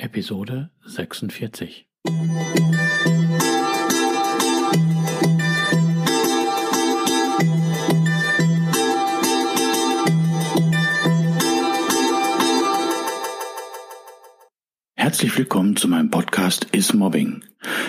Episode 46. Herzlich willkommen zu meinem Podcast Is Mobbing,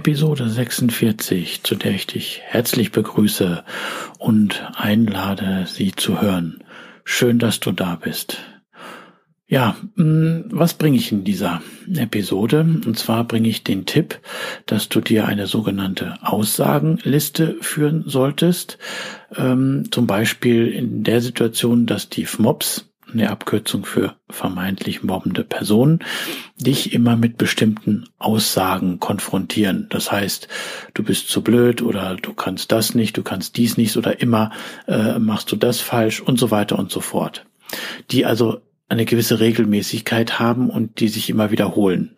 Episode 46, zu der ich dich herzlich begrüße und einlade, sie zu hören. Schön, dass du da bist. Ja, mm, was bringe ich in dieser Episode? Und zwar bringe ich den Tipp, dass du dir eine sogenannte Aussagenliste führen solltest. Ähm, zum Beispiel in der Situation, dass die FMOPs eine Abkürzung für vermeintlich mobbende Personen, dich immer mit bestimmten Aussagen konfrontieren. Das heißt, du bist zu blöd oder du kannst das nicht, du kannst dies nicht oder immer äh, machst du das falsch und so weiter und so fort. Die also eine gewisse Regelmäßigkeit haben und die sich immer wiederholen.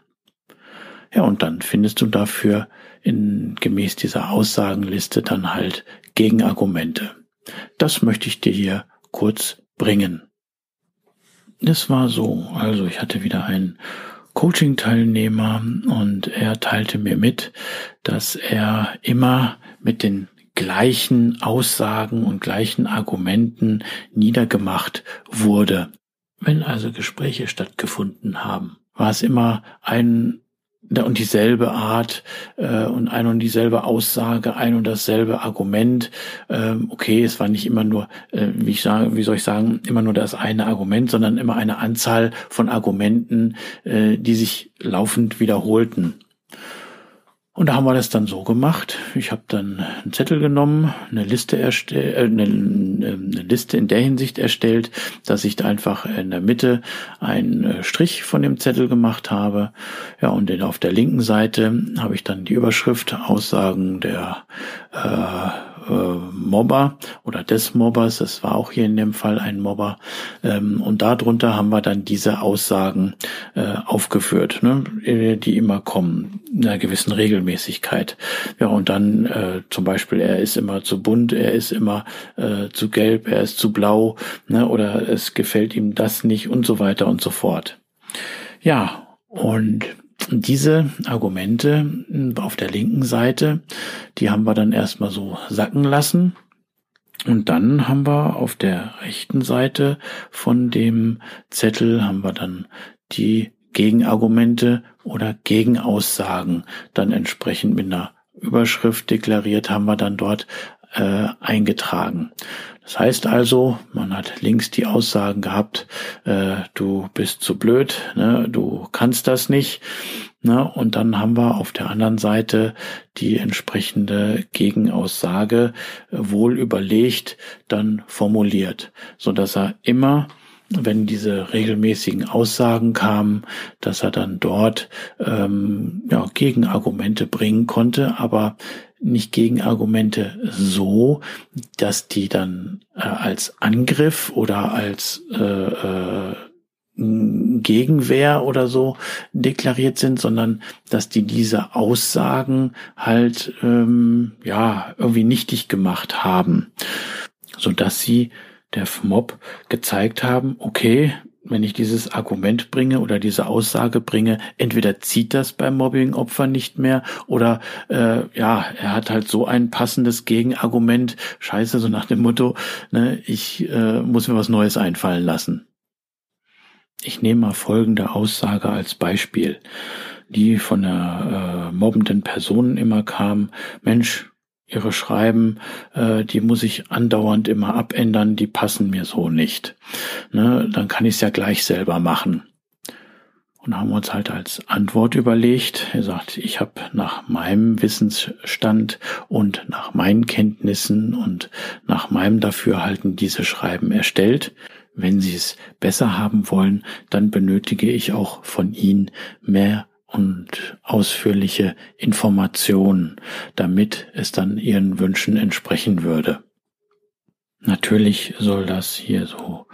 Ja, und dann findest du dafür in gemäß dieser Aussagenliste dann halt Gegenargumente. Das möchte ich dir hier kurz bringen. Es war so, also ich hatte wieder einen Coaching-Teilnehmer und er teilte mir mit, dass er immer mit den gleichen Aussagen und gleichen Argumenten niedergemacht wurde. Wenn also Gespräche stattgefunden haben, war es immer ein und dieselbe Art äh, und ein und dieselbe Aussage, ein und dasselbe Argument. Ähm, okay, es war nicht immer nur, äh, wie ich sage, wie soll ich sagen, immer nur das eine Argument, sondern immer eine Anzahl von Argumenten, äh, die sich laufend wiederholten. Und da haben wir das dann so gemacht. Ich habe dann einen Zettel genommen, eine Liste erstellt, äh, eine, eine, Liste in der Hinsicht erstellt, dass ich da einfach in der Mitte einen äh, Strich von dem Zettel gemacht habe. Ja, und auf der linken Seite habe ich dann die Überschrift Aussagen der äh, äh, Mobber oder des Mobbers, das war auch hier in dem Fall ein Mobber, ähm, und darunter haben wir dann diese Aussagen äh, aufgeführt, ne, die immer kommen, in einer gewissen Regelmäßigkeit. Ja, und dann äh, zum Beispiel, er ist immer zu bunt, er ist immer äh, zu gelb, er ist zu blau, ne, oder es gefällt ihm das nicht und so weiter und so fort. Ja, und diese Argumente auf der linken Seite, die haben wir dann erstmal so sacken lassen. Und dann haben wir auf der rechten Seite von dem Zettel haben wir dann die Gegenargumente oder Gegenaussagen dann entsprechend mit einer Überschrift deklariert haben wir dann dort äh, eingetragen. Das heißt also, man hat links die Aussagen gehabt, äh, du bist zu blöd, ne, du kannst das nicht. Ne, und dann haben wir auf der anderen Seite die entsprechende Gegenaussage äh, wohl überlegt dann formuliert, so dass er immer wenn diese regelmäßigen Aussagen kamen, dass er dann dort ähm, ja, Gegenargumente bringen konnte, aber nicht Gegenargumente so, dass die dann äh, als Angriff oder als äh, äh, Gegenwehr oder so deklariert sind, sondern dass die diese Aussagen halt ähm, ja irgendwie nichtig gemacht haben, so dass sie der Mob gezeigt haben, okay, wenn ich dieses Argument bringe oder diese Aussage bringe, entweder zieht das beim Mobbing-Opfer nicht mehr oder äh, ja, er hat halt so ein passendes Gegenargument, scheiße, so nach dem Motto, ne, ich äh, muss mir was Neues einfallen lassen. Ich nehme mal folgende Aussage als Beispiel, die von der äh, mobbenden Person immer kam, Mensch, ihre Schreiben, äh, die muss ich andauernd immer abändern, die passen mir so nicht. Ne, dann kann ich es ja gleich selber machen. und haben uns halt als Antwort überlegt, er sagt, ich habe nach meinem Wissensstand und nach meinen Kenntnissen und nach meinem Dafürhalten diese Schreiben erstellt. Wenn Sie es besser haben wollen, dann benötige ich auch von Ihnen mehr und ausführliche Informationen, damit es dann Ihren Wünschen entsprechen würde. Natürlich soll das hier so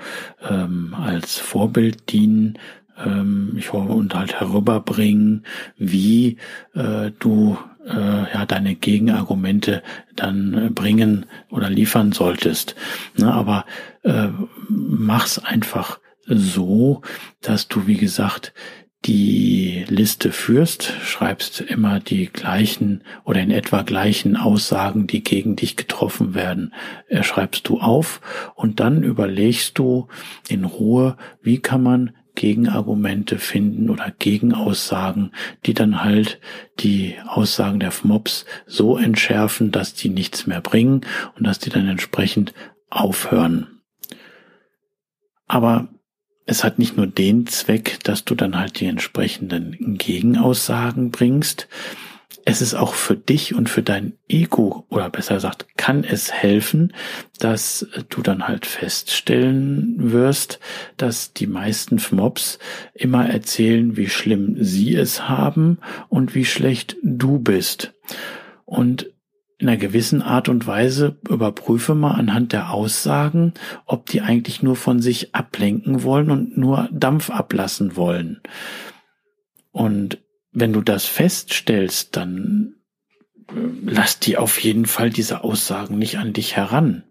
ähm, als Vorbild dienen, ähm, ich hoffe, und halt herüberbringen, wie äh, du äh, ja deine Gegenargumente dann äh, bringen oder liefern solltest. Ne, aber äh, mach's einfach so, dass du, wie gesagt, die Liste führst, schreibst immer die gleichen oder in etwa gleichen Aussagen, die gegen dich getroffen werden, äh, schreibst du auf und dann überlegst du in Ruhe, wie kann man Gegenargumente finden oder Gegenaussagen, die dann halt die Aussagen der FMOPs so entschärfen, dass die nichts mehr bringen und dass die dann entsprechend aufhören. Aber es hat nicht nur den Zweck, dass du dann halt die entsprechenden Gegenaussagen bringst, es ist auch für dich und für dein Ego, oder besser gesagt, kann es helfen, dass du dann halt feststellen wirst, dass die meisten Mobs immer erzählen, wie schlimm sie es haben und wie schlecht du bist. Und in einer gewissen Art und Weise überprüfe mal anhand der Aussagen, ob die eigentlich nur von sich ablenken wollen und nur Dampf ablassen wollen. Und wenn du das feststellst, dann äh, lass die auf jeden Fall diese Aussagen nicht an dich heran.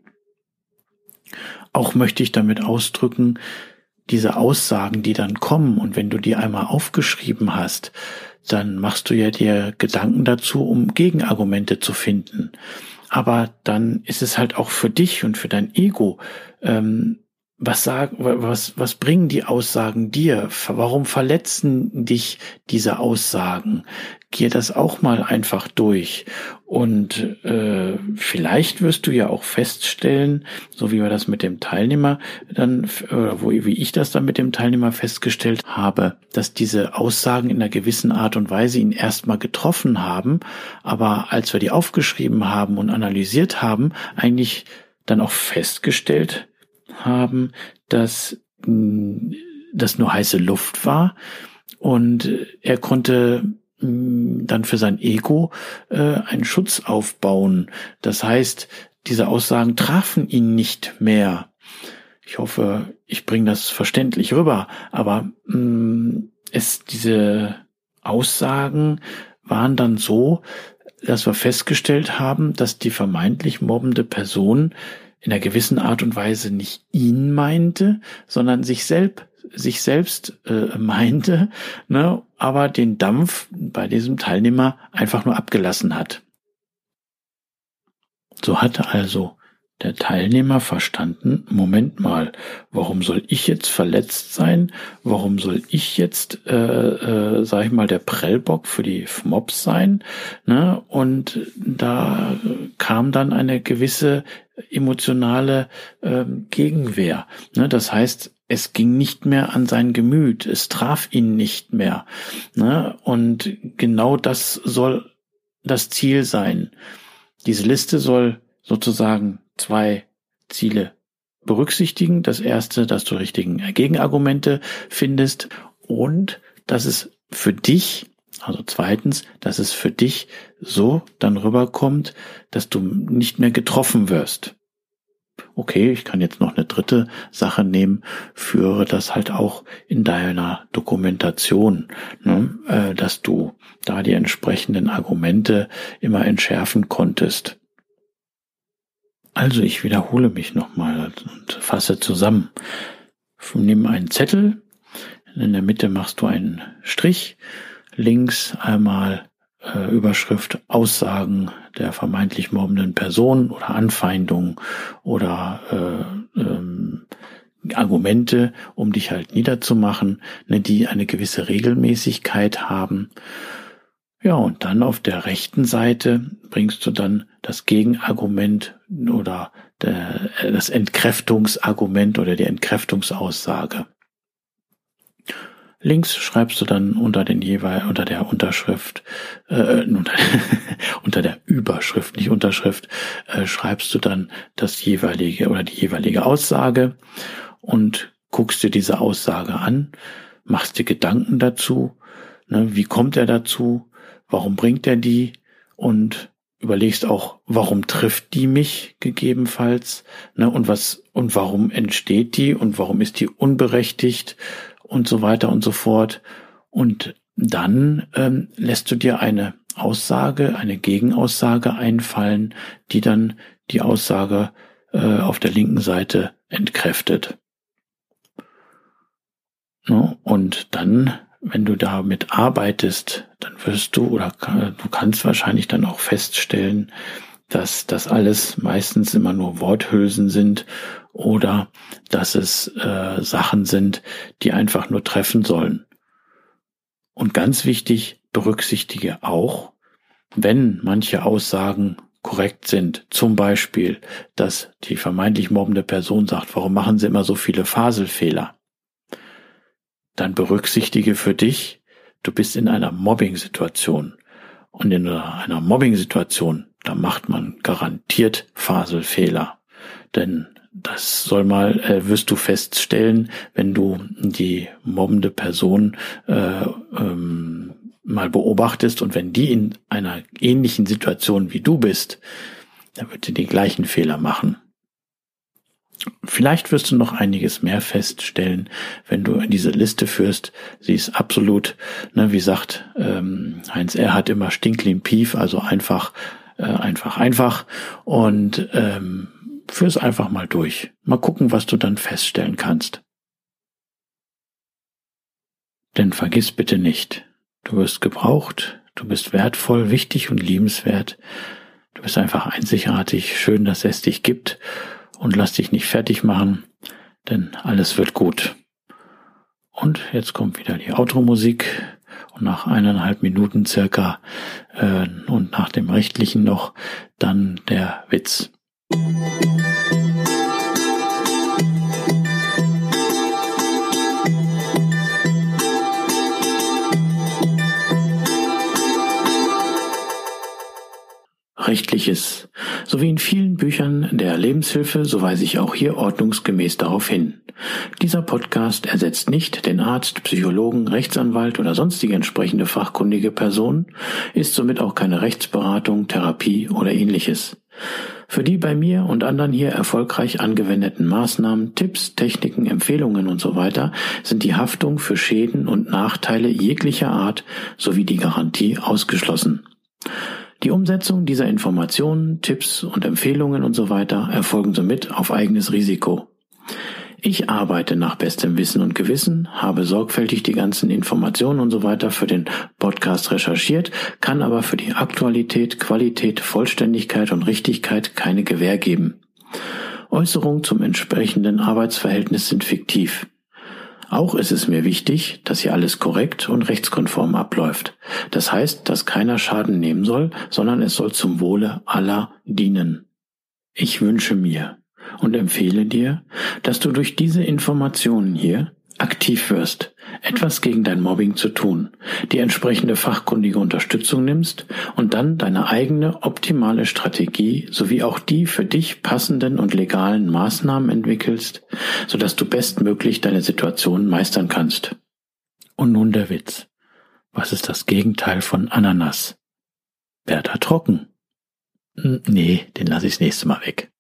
Auch möchte ich damit ausdrücken, diese Aussagen, die dann kommen und wenn du die einmal aufgeschrieben hast, dann machst du ja dir Gedanken dazu, um Gegenargumente zu finden. Aber dann ist es halt auch für dich und für dein Ego ähm, was sagen, was, was bringen die Aussagen dir? Warum verletzen dich diese Aussagen? Geh das auch mal einfach durch. Und äh, vielleicht wirst du ja auch feststellen, so wie wir das mit dem Teilnehmer dann, oder wo, wie ich das dann mit dem Teilnehmer festgestellt habe, dass diese Aussagen in einer gewissen Art und Weise ihn erstmal getroffen haben, aber als wir die aufgeschrieben haben und analysiert haben, eigentlich dann auch festgestellt haben, dass mm, das nur heiße Luft war und er konnte dann für sein Ego äh, einen Schutz aufbauen. Das heißt, diese Aussagen trafen ihn nicht mehr. Ich hoffe, ich bringe das verständlich rüber, aber mh, es diese Aussagen waren dann so, dass wir festgestellt haben, dass die vermeintlich mobbende Person in einer gewissen Art und Weise nicht ihn meinte, sondern sich selbst sich selbst äh, meinte, ne, aber den Dampf bei diesem Teilnehmer einfach nur abgelassen hat. So hatte also der Teilnehmer verstanden, Moment mal, warum soll ich jetzt verletzt sein? Warum soll ich jetzt, äh, äh, sag ich mal, der Prellbock für die Mobs sein? Ne? Und da kam dann eine gewisse emotionale ähm, Gegenwehr. Ne? Das heißt, es ging nicht mehr an sein Gemüt, es traf ihn nicht mehr. Ne? Und genau das soll das Ziel sein. Diese Liste soll sozusagen zwei Ziele berücksichtigen. Das erste, dass du richtigen Gegenargumente findest und dass es für dich also zweitens, dass es für dich so dann rüberkommt, dass du nicht mehr getroffen wirst. Okay, ich kann jetzt noch eine dritte Sache nehmen, führe das halt auch in deiner Dokumentation, ne, äh, dass du da die entsprechenden Argumente immer entschärfen konntest. Also ich wiederhole mich nochmal und fasse zusammen. Nimm einen Zettel, in der Mitte machst du einen Strich links einmal äh, Überschrift Aussagen der vermeintlich mobbenden Person oder Anfeindungen oder äh, ähm, Argumente, um dich halt niederzumachen, ne, die eine gewisse Regelmäßigkeit haben. Ja, und dann auf der rechten Seite bringst du dann das Gegenargument oder der, äh, das Entkräftungsargument oder die Entkräftungsaussage. Links schreibst du dann unter den jeweil unter der Unterschrift äh, unter, unter der Überschrift, nicht Unterschrift, äh, schreibst du dann das jeweilige oder die jeweilige Aussage und guckst dir diese Aussage an, machst dir Gedanken dazu, ne, wie kommt er dazu, warum bringt er die und überlegst auch, warum trifft die mich gegebenenfalls, ne, und was und warum entsteht die und warum ist die unberechtigt und so weiter und so fort. Und dann ähm, lässt du dir eine Aussage, eine Gegenaussage einfallen, die dann die Aussage äh, auf der linken Seite entkräftet. No, und dann, wenn du damit arbeitest, dann wirst du oder du kannst wahrscheinlich dann auch feststellen, dass das alles meistens immer nur Worthülsen sind oder dass es äh, Sachen sind, die einfach nur treffen sollen. Und ganz wichtig, berücksichtige auch, wenn manche Aussagen korrekt sind, zum Beispiel, dass die vermeintlich mobbende Person sagt, warum machen Sie immer so viele Faselfehler? Dann berücksichtige für dich, du bist in einer Mobbing-Situation. Und in einer Mobbing-Situation, da macht man garantiert Faselfehler. Denn das soll mal, äh, wirst du feststellen, wenn du die mobbende Person äh, ähm, mal beobachtest und wenn die in einer ähnlichen Situation wie du bist, dann wird sie die gleichen Fehler machen. Vielleicht wirst du noch einiges mehr feststellen, wenn du diese Liste führst. Sie ist absolut, ne, wie sagt ähm, Heinz er hat immer Stinklin Pief, also einfach, äh, einfach, einfach. Und ähm, Führ's einfach mal durch. Mal gucken, was du dann feststellen kannst. Denn vergiss bitte nicht, du wirst gebraucht, du bist wertvoll, wichtig und liebenswert. Du bist einfach einzigartig, schön, dass es dich gibt und lass dich nicht fertig machen, denn alles wird gut. Und jetzt kommt wieder die Automusik und nach eineinhalb Minuten circa äh, und nach dem rechtlichen noch dann der Witz. Rechtliches. So wie in vielen Büchern der Lebenshilfe, so weise ich auch hier ordnungsgemäß darauf hin. Dieser Podcast ersetzt nicht den Arzt, Psychologen, Rechtsanwalt oder sonstige entsprechende fachkundige Person, ist somit auch keine Rechtsberatung, Therapie oder ähnliches. Für die bei mir und anderen hier erfolgreich angewendeten Maßnahmen, Tipps, Techniken, Empfehlungen und so weiter sind die Haftung für Schäden und Nachteile jeglicher Art sowie die Garantie ausgeschlossen. Die Umsetzung dieser Informationen, Tipps und Empfehlungen und so weiter erfolgen somit auf eigenes Risiko. Ich arbeite nach bestem Wissen und Gewissen, habe sorgfältig die ganzen Informationen und so weiter für den Podcast recherchiert, kann aber für die Aktualität, Qualität, Vollständigkeit und Richtigkeit keine Gewähr geben. Äußerungen zum entsprechenden Arbeitsverhältnis sind fiktiv. Auch ist es mir wichtig, dass hier alles korrekt und rechtskonform abläuft. Das heißt, dass keiner Schaden nehmen soll, sondern es soll zum Wohle aller dienen. Ich wünsche mir, und empfehle dir, dass du durch diese Informationen hier aktiv wirst, etwas gegen dein Mobbing zu tun, die entsprechende fachkundige Unterstützung nimmst und dann deine eigene optimale Strategie sowie auch die für dich passenden und legalen Maßnahmen entwickelst, sodass du bestmöglich deine Situation meistern kannst. Und nun der Witz. Was ist das Gegenteil von Ananas? Bertha trocken. Hm, nee, den lasse ich das nächste Mal weg.